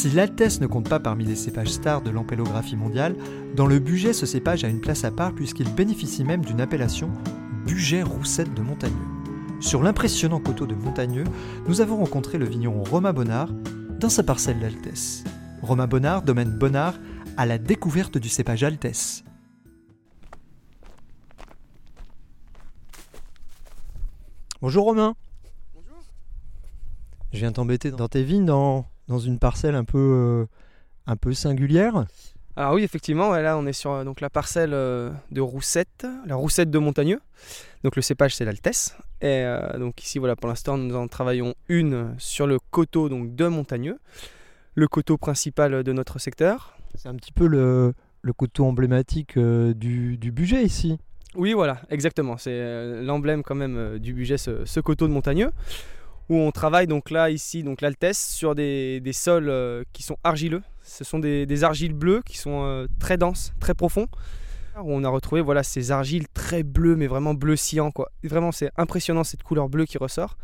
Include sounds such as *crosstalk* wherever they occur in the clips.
Si l'Altesse ne compte pas parmi les cépages stars de l'ampélographie mondiale, dans le budget ce cépage a une place à part puisqu'il bénéficie même d'une appellation Buget Roussette de Montagneux. Sur l'impressionnant coteau de Montagneux, nous avons rencontré le vigneron Romain Bonnard dans sa parcelle d'Altesse. Romain Bonnard, domaine Bonnard, à la découverte du cépage Altesse. Bonjour Romain. Bonjour. Je viens t'embêter dans tes vignes, dans, dans une parcelle un peu, euh, un peu singulière. Alors oui, effectivement, là on est sur euh, donc, la parcelle euh, de Roussette, la Roussette de Montagneux. Donc le cépage c'est l'Altesse. Et euh, donc ici voilà, pour l'instant nous en travaillons une sur le coteau donc, de Montagneux, le coteau principal de notre secteur. C'est un petit peu le, le coteau emblématique euh, du, du budget ici. Oui voilà, exactement, c'est euh, l'emblème quand même du budget, ce, ce coteau de Montagneux, où on travaille donc là ici, donc l'Altesse, sur des, sols euh, qui sont argileux. Ce sont des, des argiles bleues qui sont euh, très denses, très profonds. On a retrouvé voilà, ces argiles très bleues, mais vraiment bleu. Quoi. Vraiment, c'est impressionnant cette couleur bleue qui ressort.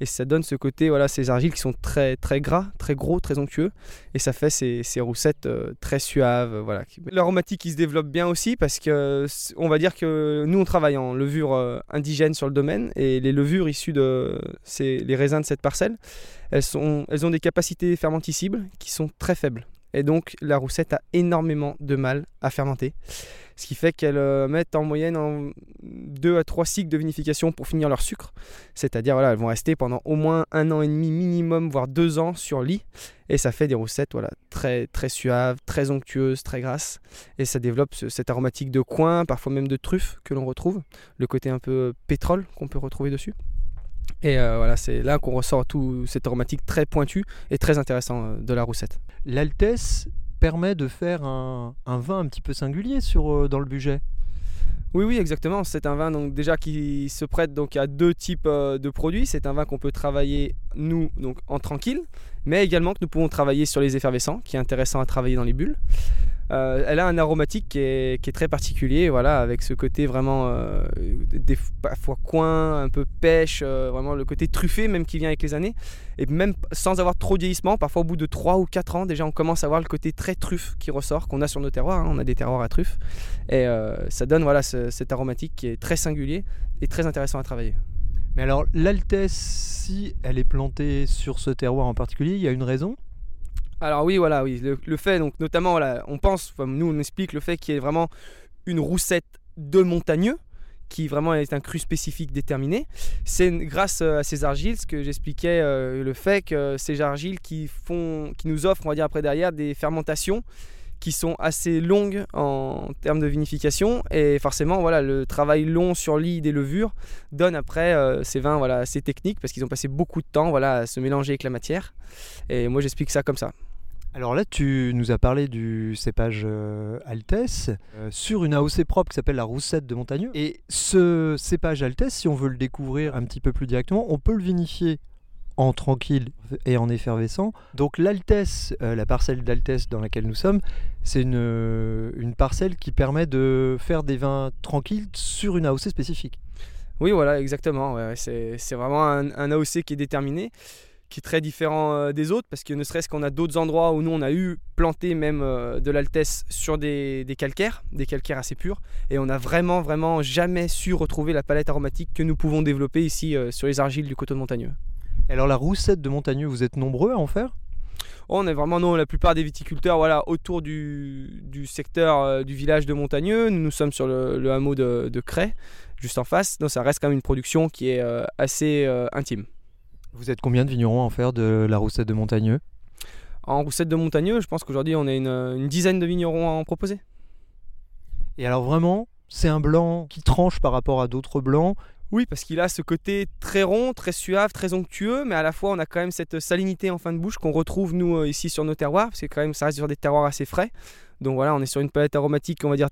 Et ça donne ce côté, voilà, ces argiles qui sont très, très gras, très gros, très onctueux. Et ça fait ces, ces roussettes euh, très suaves. euh, Voilà. L'aromatique qui se développe bien aussi parce que on va dire que nous, on travaille en levure euh, indigène sur le domaine. Et les levures issues de les raisins de cette parcelle, elles, elles ont des capacités fermenticibles qui sont très faibles. Et donc, la roussette a énormément de mal à fermenter. Ce qui fait qu'elles euh, mettent en moyenne en 2 à 3 cycles de vinification pour finir leur sucre. C'est-à-dire, voilà, elles vont rester pendant au moins un an et demi minimum, voire deux ans sur lit. Et ça fait des roussettes voilà, très, très suaves, très onctueuses, très grasses. Et ça développe ce- cette aromatique de coin, parfois même de truffe que l'on retrouve. Le côté un peu pétrole qu'on peut retrouver dessus. Et euh, voilà, c'est là qu'on ressort tout cette aromatique très pointue et très intéressant euh, de la roussette. L'Altesse permet de faire un, un vin un petit peu singulier sur, euh, dans le budget. Oui, oui, exactement. C'est un vin donc déjà qui se prête donc à deux types euh, de produits. C'est un vin qu'on peut travailler nous donc en tranquille, mais également que nous pouvons travailler sur les effervescents, qui est intéressant à travailler dans les bulles. Euh, elle a un aromatique qui est, très particulier, voilà, avec ce côté vraiment euh, des parfois coin, un peu pêche, euh, vraiment le côté truffé même qui vient avec les années, et même sans avoir trop de vieillissement, parfois au bout de 3 ou 4 ans déjà on commence à voir le côté très truffe qui ressort qu'on a sur nos terroirs. hein. On a des terroirs à truffes et euh, ça donne voilà ce- cet aromatique qui est très singulier et très intéressant à travailler. Mais alors, l'Altesse, si elle est plantée sur ce terroir en particulier, il y a une raison? Alors oui, voilà, oui, le, fait, donc notamment, on pense, nous on explique le fait qu'il y ait vraiment une roussette de montagneux, qui vraiment est un cru spécifique déterminé. C'est grâce euh, à ces argiles, ce que j'expliquais, euh, le fait que ces argiles qui font, qui nous offrent, on va dire après derrière, des fermentations qui sont assez longues en termes de vinification. Et forcément voilà le travail long sur lit des levures donne après euh, ces vins voilà assez techniques parce qu'ils ont passé beaucoup de temps voilà à se mélanger avec la matière. Et moi j'explique ça comme ça Alors là, tu nous as parlé du cépage euh, Altesse euh, sur une AOC propre qui s'appelle la Roussette de Montagneux. Et ce cépage Altesse, si on veut le découvrir un petit peu plus directement, on peut le vinifier en tranquille et en effervescent. Donc l'Altesse, euh, la parcelle d'Altesse dans laquelle nous sommes, c'est une, parcelle qui permet de faire des vins tranquilles sur une AOC spécifique. Oui, voilà, exactement. c'est vraiment un AOC qui est déterminé, qui est très différent euh, des autres, parce que ne serait-ce qu'on a d'autres endroits où nous, on a eu planté même euh, de l'altesse sur des, des calcaires, des calcaires assez purs, et on n'a vraiment, vraiment jamais su retrouver la palette aromatique que nous pouvons développer ici euh, sur les argiles du coteau de Montagneux. Alors la Roussette de Montagneux, vous êtes nombreux à en faire? Oh, on est vraiment, non, la plupart des viticulteurs voilà, autour du, du secteur euh, du village de Montagneux. Nous, nous sommes sur le, le hameau de, de Cray, juste en face. Donc ça reste quand même une production qui est euh, assez euh, intime. Vous êtes combien de vignerons à en faire de la Roussette de Montagneux? En roussette de Montagneux, je pense qu'aujourd'hui on est une, une dizaine de vignerons à en proposer. Et alors vraiment, c'est un blanc qui tranche par rapport à d'autres blancs? Oui, parce qu'il a ce côté très rond, très suave, très onctueux, mais à la fois on a quand même cette salinité en fin de bouche qu'on retrouve nous euh, ici sur nos terroirs, parce que quand même ça reste sur des terroirs assez frais. Donc voilà, on est sur une palette aromatique, on va dire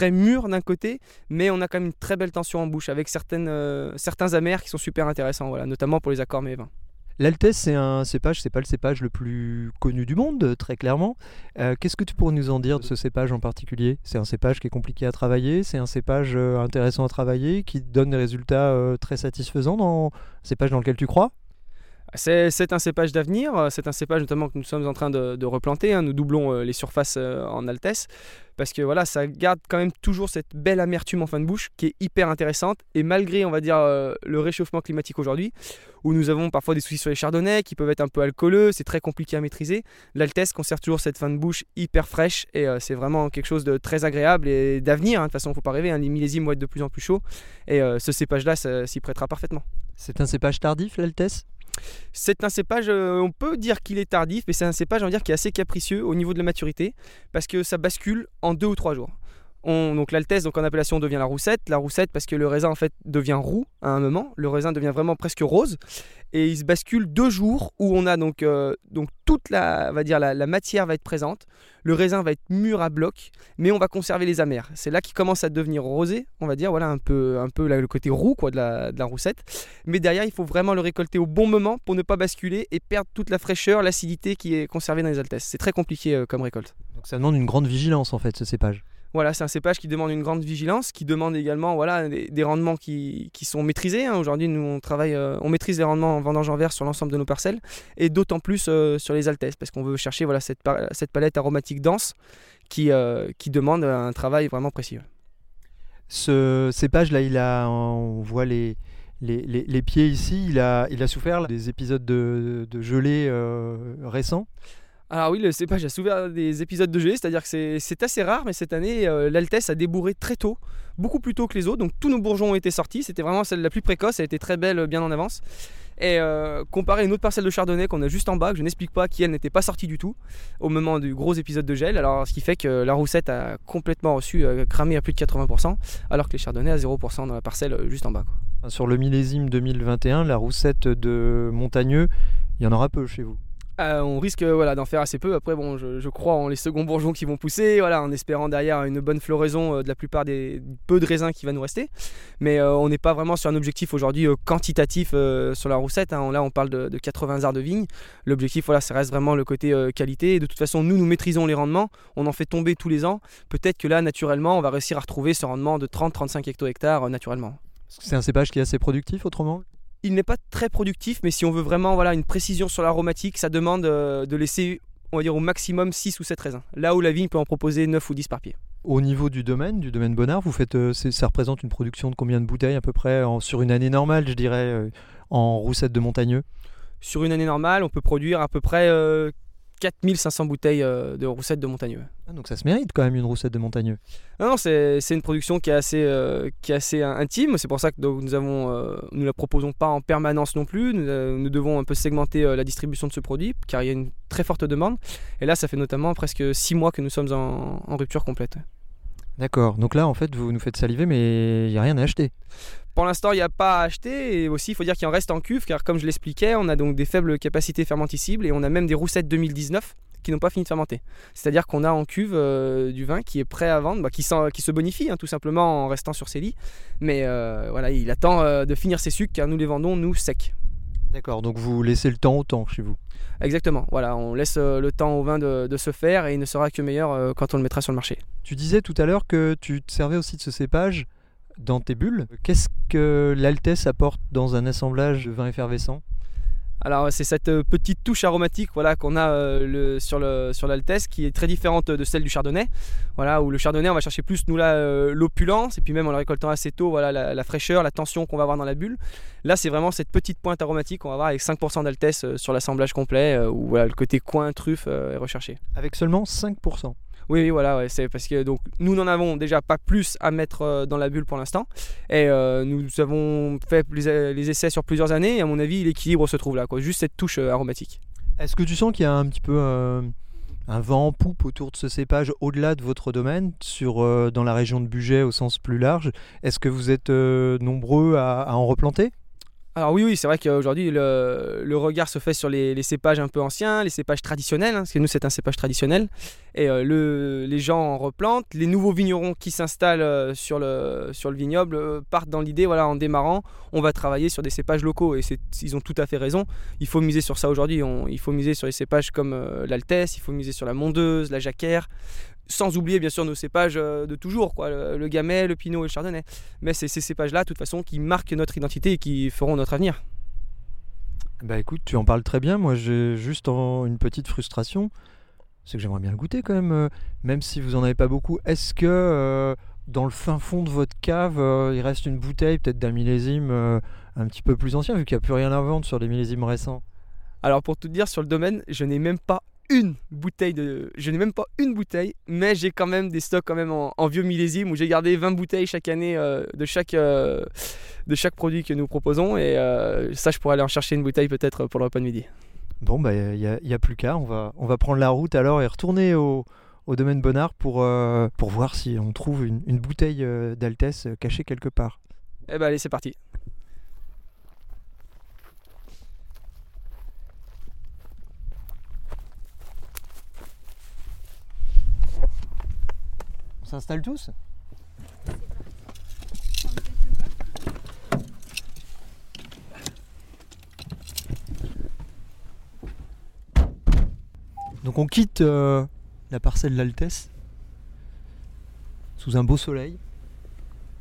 très mûre d'un côté, mais on a quand même une très belle tension en bouche avec certaines, euh, certains amers qui sont super intéressants, voilà, notamment pour les accords mais. L'Altesse, c'est un cépage, c'est pas le cépage le plus connu du monde, très clairement. Euh, Qu'est-ce que tu pourrais nous en dire de ce cépage en particulier? C'est un cépage qui est compliqué à travailler, c'est un cépage euh, intéressant à travailler, qui donne des résultats très satisfaisants dans un cépage dans lequel tu crois? C'est un cépage d'avenir, euh, c'est un cépage notamment que nous sommes en train de, replanter, hein. nous doublons euh, les surfaces euh, en altesse, parce que voilà, ça garde quand même toujours cette belle amertume en fin de bouche qui est hyper intéressante, et malgré on va dire le réchauffement climatique aujourd'hui, où nous avons parfois des soucis sur les chardonnays qui peuvent être un peu alcooleux, c'est très compliqué à maîtriser, l'altesse conserve toujours cette fin de bouche hyper fraîche, et c'est vraiment quelque chose de très agréable et d'avenir, hein. de toute façon faut pas rêver, hein, les millésimes vont être de plus en plus chauds, et ce cépage-là s'y prêtera parfaitement. C'est un cépage tardif, l'Altesse? C'est un cépage, euh, on peut dire qu'il est tardif, mais c'est un cépage, on va dire, qui est assez capricieux au niveau de la maturité, parce que ça bascule en deux ou trois jours. On- donc l'altesse, donc en appellation, devient la roussette. La roussette parce que le raisin en fait devient roux à un moment. Le raisin devient vraiment presque rose, et il se bascule deux jours où on a donc euh, donc toute la, va dire la, matière va être présente. Le raisin va être mûr à bloc, mais on va conserver les amers. C'est là qu'il commence à devenir rosé, on va dire, voilà un peu un peu le côté roux quoi de la, de la roussette. Mais derrière, il faut vraiment le récolter au bon moment pour ne pas basculer et perdre toute la fraîcheur, l'acidité qui est conservée dans les altesses. C'est très compliqué euh, comme récolte. Donc ça demande une grande vigilance en fait, ce cépage. Voilà, c'est un cépage qui demande une grande vigilance, qui demande également voilà, des, des rendements qui, qui sont maîtrisés. hein. Aujourd'hui, nous, on travaille, euh, on maîtrise les rendements en vendange en verre sur l'ensemble de nos parcelles, et d'autant plus euh, sur les altesses, parce qu'on veut chercher voilà, cette, cette palette aromatique dense qui, euh, qui demande un travail vraiment précis. Ce cépage là, il a, on voit les, les, les- les pieds ici, il a, il a souffert des épisodes de, de gelée récents. Alors oui, le cépage a souffert des épisodes de gelée, c'est-à-dire que c'est- assez rare, mais cette année, euh, l'Altesse a débourré très tôt, beaucoup plus tôt que les autres. Donc tous nos bourgeons ont été sortis, c'était vraiment celle la plus précoce, elle était très belle, euh, bien en avance. Et euh, comparé à une autre parcelle de chardonnay qu'on a juste en bas, que je n'explique pas, qui elle n'était pas sortie du tout au moment du gros épisode de gel. Alors ce qui fait que la roussette a complètement reçu, cramé à plus de 80%, alors que les chardonnays à 0% dans la parcelle juste en bas. Sur le millésime 2021, la roussette de Montagneux, il y en aura peu chez vous. Euh, on risque euh, voilà, d'en faire assez peu. Après, bon, je, crois en les seconds bourgeons qui vont pousser, voilà, en espérant derrière une bonne floraison euh, de la plupart des peu de raisins qui va nous rester. Mais on n'est pas vraiment sur un objectif aujourd'hui quantitatif sur la roussette. hein. Là, on parle de, de 80 arts de vigne. L'objectif, voilà, ça reste vraiment le côté qualité. De toute façon, nous, nous maîtrisons les rendements. On en fait tomber tous les ans. Peut-être que là, naturellement, on va réussir à retrouver ce rendement de 30-35 hecto-hectares naturellement. C'est un cépage qui est assez productif autrement? Il n'est pas très productif, mais si on veut vraiment voilà, une précision sur l'aromatique, ça demande euh, de laisser, on va dire au maximum 6 ou 7 raisins. Là où la vigne peut en proposer 9 ou 10 par pied. Au niveau du domaine, du domaine Bonnard, vous faites, euh, ça représente une production de combien de bouteilles à peu près en- sur une année normale, je dirais, euh, en roussette de Montagneux? Sur une année normale, on peut produire à peu près 4500 bouteilles euh, de roussettes de montagneux. Ah, Donc ça se mérite quand même une roussette de Montagneux. Non, non, c'est une production qui est assez, euh, qui est assez intime. C'est pour ça que donc, nous avons, euh, nous la proposons pas en permanence non plus. Nous, euh, nous devons un peu segmenter la distribution de ce produit, car il y a une très forte demande. Et là, ça fait notamment presque 6 mois que nous sommes en, en rupture complète. D'accord, donc là en fait vous nous faites saliver mais il n'y a rien à acheter. Pour l'instant, il n'y a pas à acheter et aussi il faut dire qu'il en reste en cuve car comme je l'expliquais, on a donc des faibles capacités fermenticibles et on a même des roussettes 2019 qui n'ont pas fini de fermenter. C'est-à-dire qu'on a en cuve euh, du vin qui est prêt à vendre, bah, qui, se bonifie hein, tout simplement en restant sur ses lits. Mais euh, voilà, il attend euh, de finir ses sucres car nous les vendons nous secs. D'accord, donc vous laissez le temps au temps chez vous. Exactement, voilà, on laisse euh, le temps au vin de, de se faire et il ne sera que meilleur euh, quand on le mettra sur le marché. Tu disais tout à l'heure que tu te servais aussi de ce cépage dans tes bulles. Qu'est-ce que l'Altesse apporte dans un assemblage de vin effervescent? Alors c'est cette euh, petite touche aromatique voilà, qu'on a euh, le- sur, le, sur l'Altesse qui est très différente de celle du Chardonnay. Voilà, où le Chardonnay on va chercher plus nous là euh, l'opulence et puis même en le récoltant assez tôt voilà, la, fraîcheur, la tension qu'on va avoir dans la bulle. Là c'est vraiment cette petite pointe aromatique qu'on va avoir avec 5% d'Altesse sur l'assemblage complet où voilà, le côté coin truffe est recherché. Avec seulement 5%. Oui, oui, voilà, c'est parce que donc nous n'en avons déjà pas plus à mettre euh, dans la bulle pour l'instant, et euh, nous avons fait les, essais sur plusieurs années. Et à mon avis, l'équilibre se trouve là, quoi. Juste cette touche euh, aromatique. Est-ce que tu sens qu'il y a un petit peu un vent en poupe autour de ce cépage au-delà de votre domaine, sur, dans la région de Bugey au sens plus large? Est-ce que vous êtes nombreux à en replanter? Alors oui, oui, c'est vrai qu'aujourd'hui le, le regard se fait sur les, cépages un peu anciens, les cépages traditionnels, hein, parce que nous c'est un cépage traditionnel. Et euh, le, les gens en replantent. Les nouveaux vignerons qui s'installent euh, sur, le, sur le vignoble euh, partent dans l'idée, voilà, en démarrant, on va travailler sur des cépages locaux. Et ils ont tout à fait raison. Il faut miser sur ça aujourd'hui. Il faut miser sur les cépages comme l'Altesse, il faut miser sur la Mondeuse, la Jacquère. Sans oublier bien sûr nos cépages euh, de toujours, quoi, le, le Gamay, le Pinot et le Chardonnay. Mais c'est ces cépages-là, de toute façon, qui marquent notre identité et qui feront notre avenir. Bah écoute, tu en parles très bien. Moi, j'ai juste en- une petite frustration. C'est que j'aimerais bien le goûter quand même, euh, même si vous en avez pas beaucoup. Est-ce que euh, dans le fin fond de votre cave, euh, il reste une bouteille peut-être d'un millésime un petit peu plus ancien, vu qu'il n'y a plus rien à vendre sur les millésimes récents? Alors pour tout dire, sur le domaine, je n'ai même pas une bouteille de... Je n'ai même pas une bouteille, mais j'ai quand même des stocks quand même en, en vieux millésime où j'ai gardé 20 bouteilles chaque année euh, de, chaque, euh, de chaque produit que nous proposons. Et euh, ça, je pourrais aller en chercher une bouteille peut-être pour le repas de midi. Bon, bah il n'y a, y a plus qu'à. On va, on va prendre la route alors et retourner au, au domaine Bonnard pour, pour voir si on trouve une, une bouteille d'Altesse cachée quelque part. Eh ben allez, c'est parti. S'installe tous Donc on quitte euh, la parcelle d'Altesse sous un beau soleil.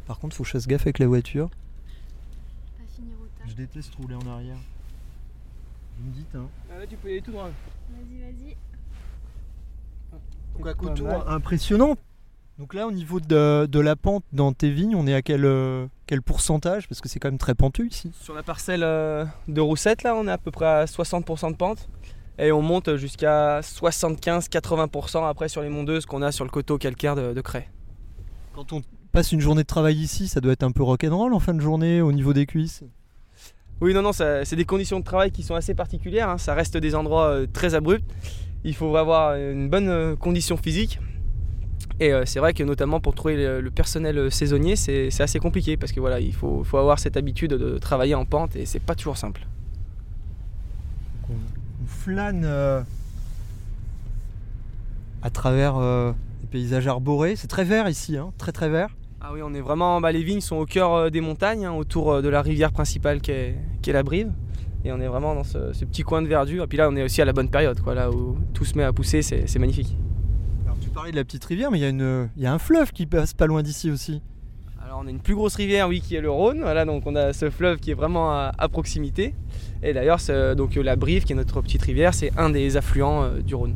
Par contre, faut que je fasse gaffe avec la voiture. Pas finir au tard. Je déteste rouler en arrière. Vous me dites, hein. Là, tu peux y aller tout droit. Vas-y, vas-y. Donc à mal. impressionnant. Donc là, au niveau de, de la pente dans tes vignes, on est à quel, euh, quel pourcentage? Parce que c'est quand même très pentu ici. Sur la parcelle euh, de Roussette, là, on est à peu près à 60% de pente. Et on monte jusqu'à 75-80% après sur les mondeuses qu'on a sur le coteau calcaire de, de Cray. Quand on passe une journée de travail ici, ça doit être un peu rock'n'roll en fin de journée au niveau des cuisses? Oui, non, non, c'est des conditions de travail qui sont assez particulières. hein. Ça reste des endroits euh, très abrupts. Il faut avoir une bonne condition physique. Et euh, c'est vrai que notamment pour trouver le, personnel euh, saisonnier, c'est assez compliqué parce que voilà, il faut, faut avoir cette habitude de travailler en pente et c'est pas toujours simple. On, on flâne euh, à travers euh, des paysages arborés. C'est très vert ici, hein, très très vert. Ah oui, on est vraiment. Bah, les vignes sont au cœur des montagnes, hein, autour de la rivière principale qui est, la Brive. Et on est vraiment dans ce, ce petit coin de verdure. Et puis là, on est aussi à la bonne période, quoi, là où tout se met à pousser, c'est magnifique. Parlais de la petite rivière, mais il y, a une- il y a un fleuve qui passe pas loin d'ici aussi. Alors on a une plus grosse rivière, oui, qui est le Rhône. Voilà, donc on a ce fleuve qui est vraiment à, à proximité. Et d'ailleurs, donc euh, la Brive, qui est notre petite rivière, c'est un des affluents euh, du Rhône.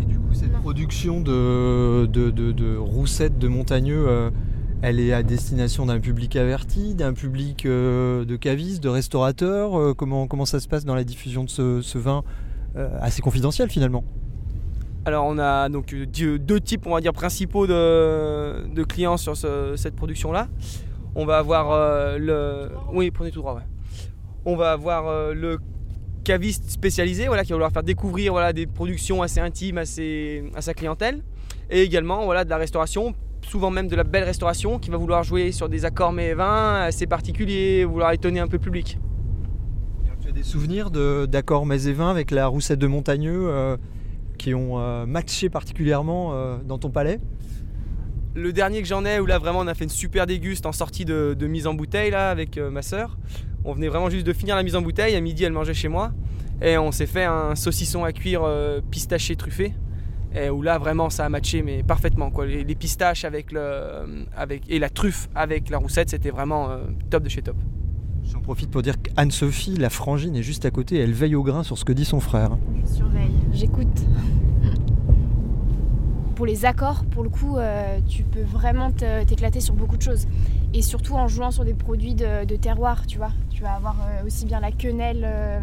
Et du coup, cette production de, de, de- de roussettes de montagneux, euh, elle est à destination d'un public averti, d'un public euh, de cavistes, de restaurateurs. euh, comment, comment ça se passe dans la diffusion de ce, ce vin euh, assez confidentiel finalement? Alors on a donc euh, deux, types, on va dire, principaux de, de clients sur ce- cette production-là. On va avoir euh, le... Oui, prenez tout droit. On va avoir euh, le caviste spécialisé, voilà, qui va vouloir faire découvrir voilà, des productions assez intimes à, sa clientèle. Et également voilà, de la restauration, souvent même de la belle restauration, qui va vouloir jouer sur des accords et vins assez particuliers, vouloir étonner un peu le public. Tu as des souvenirs de- d'accords mets et vins avec la roussette de montagneux qui ont euh, matché particulièrement euh, dans ton palais Le dernier que j'en ai, où là vraiment on a fait une super déguste en sortie de, mise en bouteille là avec euh, ma sœur. On venait vraiment juste de finir la mise en bouteille, à midi elle mangeait chez moi. Et on s'est fait un saucisson à cuire euh, pistaché truffé. Et où là vraiment ça a matché mais parfaitement quoi. Les, pistaches avec le, avec, et la truffe avec la roussette c'était vraiment top de chez top. J'en profite pour dire qu'Anne-Sophie, la frangine, est juste à côté. Elle veille au grain sur ce que dit son frère. Je surveille, j'écoute. *laughs* Pour les accords, pour le coup, euh, tu peux vraiment te- t'éclater sur beaucoup de choses. Et surtout en jouant sur des produits de, de terroir, tu vois. Tu vas avoir euh, aussi bien la quenelle euh,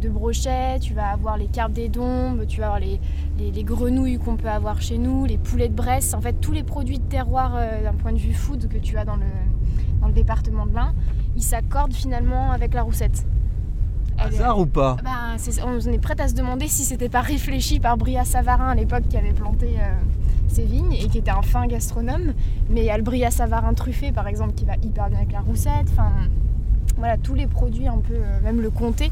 de brochet, tu vas avoir les carpes des dombes, tu vas avoir les, les- les grenouilles qu'on peut avoir chez nous, les poulets de Bresse. En fait, tous les produits de terroir euh, d'un point de vue food que tu as dans le, dans le département de l'Ain, ils s'accordent finalement avec la roussette. Elle est- Hasard ou pas Ben, c'est- on est prête à se demander si c'était pas réfléchi par Bria Savarin à l'époque qui avait planté euh, ses vignes et qui était un fin gastronome. Mais il y a le Bria Savarin truffé par exemple qui va hyper bien avec la roussette. Enfin, voilà, tous les produits un peu, euh, même le comté,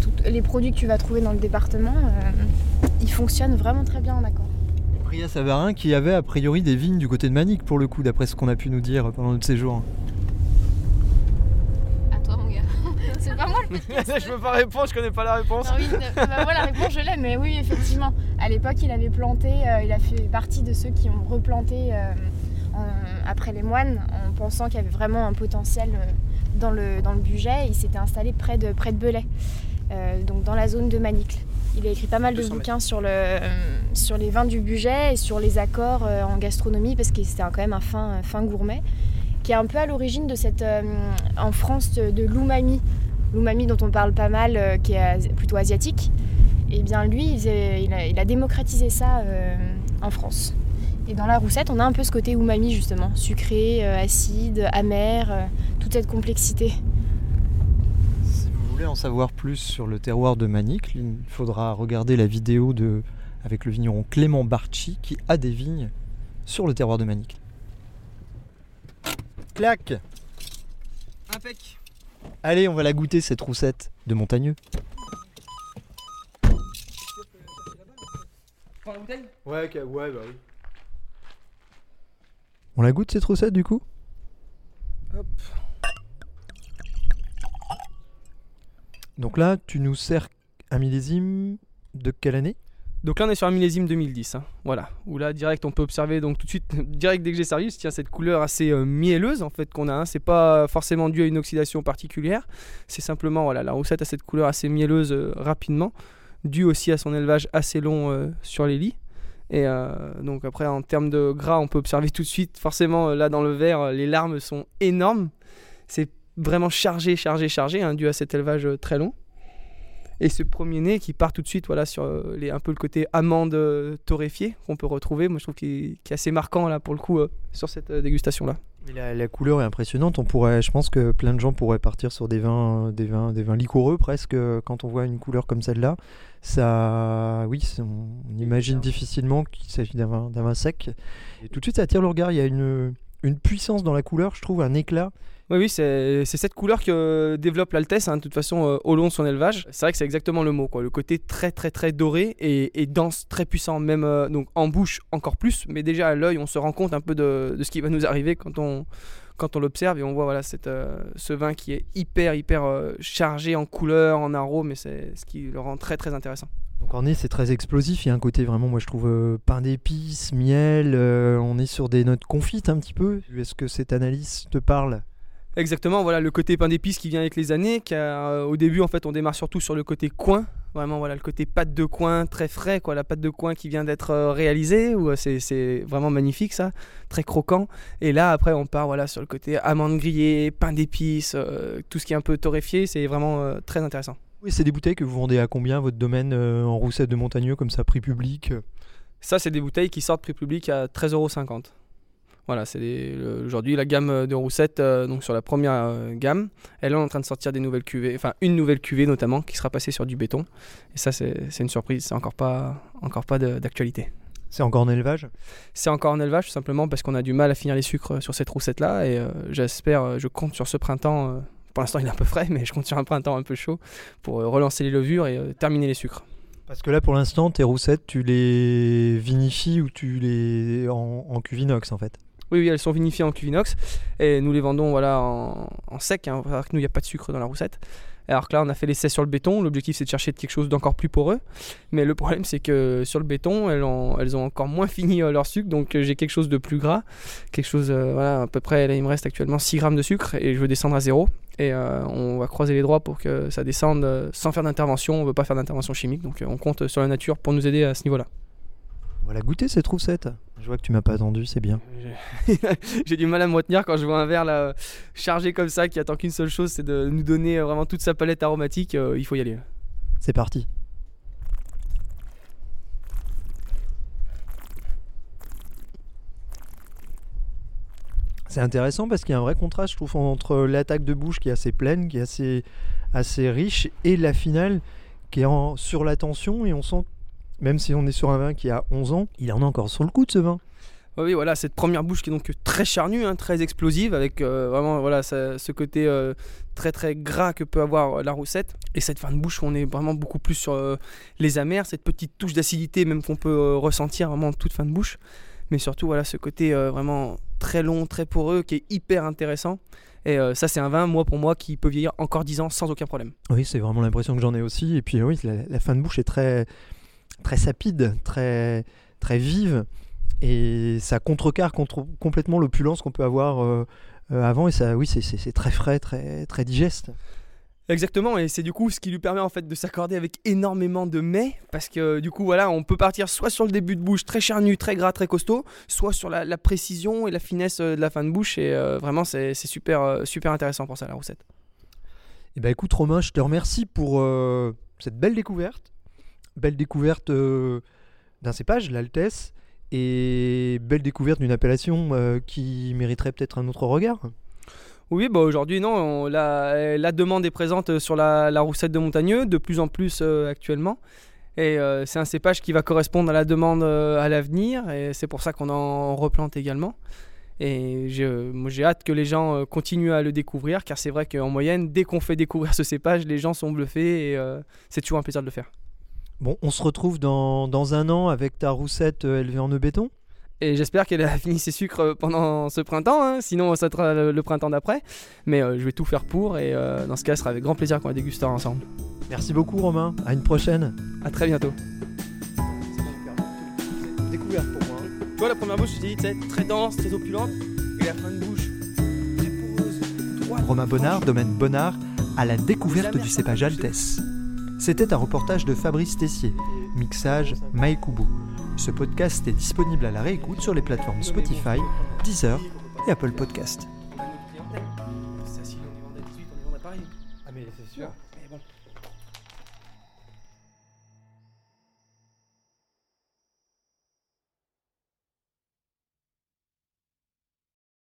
tous les produits que tu vas trouver dans le département, euh, ils fonctionnent vraiment très bien en accord. Bria Savarin qui avait a priori des vignes du côté de Manic pour le coup, d'après ce qu'on a pu nous dire pendant notre séjour. *laughs* C'est pas moi le *laughs* je peux pas répondre, je connais pas la réponse. Non, oui, ne- bah, moi, la réponse je l'ai, mais oui, effectivement. À l'époque, il avait planté, euh, il a fait partie de ceux qui ont replanté euh, en- après les moines, en pensant qu'il y avait vraiment un potentiel euh, dans le, dans le budget. Il s'était installé près de, près de Belay, euh, donc dans la zone de Manicle. Il a écrit pas mal de 200 mètres. bouquins sur, le, euh, sur les vins du budget et sur les accords euh, en gastronomie, parce que c'était quand même un fin, fin gourmet, qui est un peu à l'origine de cette, euh, en France, de, l'umami l'umami dont on parle pas mal, euh, qui est plutôt asiatique, et bien lui, il, a, démocratisé ça euh, en France. Et dans la roussette, on a un peu ce côté umami justement, sucré, acide, amer, toute cette complexité. Si vous voulez en savoir plus sur le terroir de Manicle, il faudra regarder la vidéo de, avec le vigneron Clément Barchi qui a des vignes sur le terroir de Manicle. Clac Impec. Allez, on va la goûter cette roussette de montagneux. Prends la bouteille? Ouais, ouais, bah oui. On la goûte cette roussette du coup? Hop. Donc là, tu nous sers un millésime de quelle année? Donc là on est sur un millésime 2010, hein. voilà. Où là direct on peut observer donc tout de suite, *laughs* direct dès que j'ai servi, tiens cette couleur assez euh, mielleuse en fait qu'on a. hein. C'est pas forcément dû à une oxydation particulière, c'est simplement voilà la roussette a cette couleur assez mielleuse euh, rapidement, dû aussi à son élevage assez long euh, sur les lits. Et donc après en termes de gras on peut observer tout de suite forcément là dans le verre les larmes sont énormes. C'est vraiment chargé, chargé, chargé, hein, dû à cet élevage très long. Et ce premier nez qui part tout de suite voilà, sur euh, les, un peu le côté amande euh, torréfiée qu'on peut retrouver, moi je trouve qu'il est, assez marquant là pour le coup euh, sur cette euh, dégustation là. Mais La, la couleur est impressionnante. On pourrait, je pense que plein de gens pourraient partir sur des vins, des vins, des vins liquoreux presque quand on voit une couleur comme celle-là. Ça, oui, on, on imagine difficilement qu'il s'agit d'un vin, d'un vin sec. Et tout de suite, ça attire le regard. Il y a une, une puissance dans la couleur, je trouve, un éclat. Oui, oui, c'est cette couleur que développe l'Altesse, hein, de toute façon, euh, au long de son élevage. C'est vrai que c'est exactement le mot, quoi. Le côté très, très, très doré et, dense, très puissant, même euh, donc en bouche encore plus, mais déjà à l'œil, on se rend compte un peu de, ce qui va nous arriver quand on, quand on l'observe et on voit voilà, euh, ce vin qui est hyper, hyper euh, chargé en couleur, en arôme, et c'est ce qui le rend très, très intéressant. Donc en nez, c'est très explosif. Il y a un côté vraiment, moi je trouve, euh, pain d'épices, miel. euh, on est sur des notes confites un petit peu. Est-ce que cette analyse te parle? Exactement, voilà le côté pain d'épices qui vient avec les années. Car, euh, au début, en fait, on démarre surtout sur le côté coin. Vraiment, voilà le côté pâte de coin très frais, quoi. La pâte de coin qui vient d'être réalisée. Ou c'est, vraiment magnifique, ça, très croquant. Et là, après, on part voilà sur le côté amande grillée, pain d'épices, tout ce qui est un peu torréfié. C'est vraiment très intéressant. Oui, c'est des bouteilles que vous vendez à combien votre domaine euh, en roussette de montagneux comme ça, prix public euh? Ça, c'est des bouteilles qui sortent prix public à 13,50€. Voilà, c'est aujourd'hui la gamme de roussettes, euh, donc sur la première euh, gamme, elle est en train de sortir des nouvelles cuvées, enfin une nouvelle cuvée notamment qui sera passée sur du béton. Et ça, c'est une surprise, c'est encore pas, encore pas de- d'actualité. C'est encore en élevage? C'est encore en élevage, tout simplement parce qu'on a du mal à finir les sucres sur cette roussette-là. Et euh, j'espère, euh, je compte sur ce printemps. Pour l'instant, il est un peu frais, mais je compte sur un printemps un peu chaud pour euh, relancer les levures et euh, terminer les sucres. Parce que là, pour l'instant, tes roussettes, tu les vinifies ou tu les en, en cuvinox en fait? Oui, oui, elles sont vinifiées en cuvinox et nous les vendons voilà, en, en sec. Hein, nous, il n'y a pas de sucre dans la roussette. Alors que là, on a fait l'essai sur le béton. L'objectif, c'est de chercher quelque chose d'encore plus poreux. Mais le problème, c'est que sur le béton, elles ont, encore moins *laughs* fini euh, leur sucre. Donc, euh, j'ai quelque chose de plus gras. Quelque chose, euh, voilà, à peu près, il me reste actuellement 6 grammes de sucre et je veux descendre à zéro. Et on va croiser les doigts pour que ça descende sans faire d'intervention. On ne veut pas faire d'intervention chimique. Donc, on compte sur la nature pour nous aider à ce niveau-là. On va la goûter cette roussette. Je vois que tu m'as pas attendu, c'est bien. *laughs* J'ai du mal à me retenir quand je vois un verre là, chargé comme ça qui attend qu'une seule chose, c'est de nous donner euh, vraiment toute sa palette aromatique. euh, il faut y aller. C'est parti. C'est intéressant parce qu'il y a un vrai contraste, je trouve, entre l'attaque de bouche qui est assez pleine, qui est assez, assez riche, et la finale qui est en, sur la tension. Et on sent, même si on est sur un vin qui a 11 ans, il en a encore sur le coup de ce vin. Oui, voilà, cette première bouche qui est donc très charnue, hein, très explosive, avec euh, vraiment voilà, ça- ce côté euh, très très gras que peut avoir euh, la roussette. Et cette fin de bouche où on est vraiment beaucoup plus sur euh, les amers, cette petite touche d'acidité même qu'on peut ressentir vraiment en toute fin de bouche. Mais surtout, voilà, ce côté vraiment très long, très poreux, qui est hyper intéressant. Et euh, ça, c'est un vin, moi, pour moi, qui peut vieillir encore 10 ans sans aucun problème. Oui, c'est vraiment l'impression que j'en ai aussi. Et puis oui, la, la fin de bouche est très, très sapide, très, très vive. Et ça contrecarre contre, complètement l'opulence qu'on peut avoir euh, euh, avant. Et ça, oui, c'est- très frais, très, très digeste. Exactement, et c'est du coup ce qui lui permet en fait de s'accorder avec énormément de mets, parce que du coup voilà, on peut partir soit sur le début de bouche très charnu, très gras, très costaud, soit sur la, la précision et la finesse euh, de la fin de bouche, et euh, vraiment c'est super, euh, super intéressant pour ça la recette. Eh ben écoute Romain, je te remercie pour euh, cette belle découverte. Belle découverte euh, d'un cépage, l'Altesse, et belle découverte d'une appellation euh, qui mériterait peut-être un autre regard. Oui, bah aujourd'hui non, on- la, demande est présente sur la, roussette de Montagneux, de plus en plus euh, actuellement. Et euh, c'est un cépage qui va correspondre à la demande euh, à l'avenir, et c'est pour ça qu'on en replante également. Et j'ai hâte que les gens euh, continuent à le découvrir, car c'est vrai qu'en moyenne, dès qu'on fait découvrir ce cépage, les gens sont bluffés, et euh, c'est toujours un plaisir de le faire. Bon, on se retrouve dans, dans un an avec ta roussette euh, élevée en œuf béton. Et j'espère qu'elle a *laughs* fini ses sucres pendant ce printemps, hein, sinon ça sera le, le printemps d'après. Mais euh, je vais tout faire pour, et euh, dans ce cas, ce sera avec grand plaisir qu'on la dégustera ensemble. Merci beaucoup Romain, à une prochaine. À très bientôt. Découverte pour moi. Tu vois, la première bouche, je tu sais, très dense, très opulente. Et la fin de bouche, très poreuse, droite. Romain Bonnard, domaine Bonnard, à la découverte du cépage Altesse. C'était un reportage de Fabrice Tessier, mixage Maekubo. Ce podcast est disponible à la réécoute sur les plateformes Spotify, Deezer et Apple Podcast.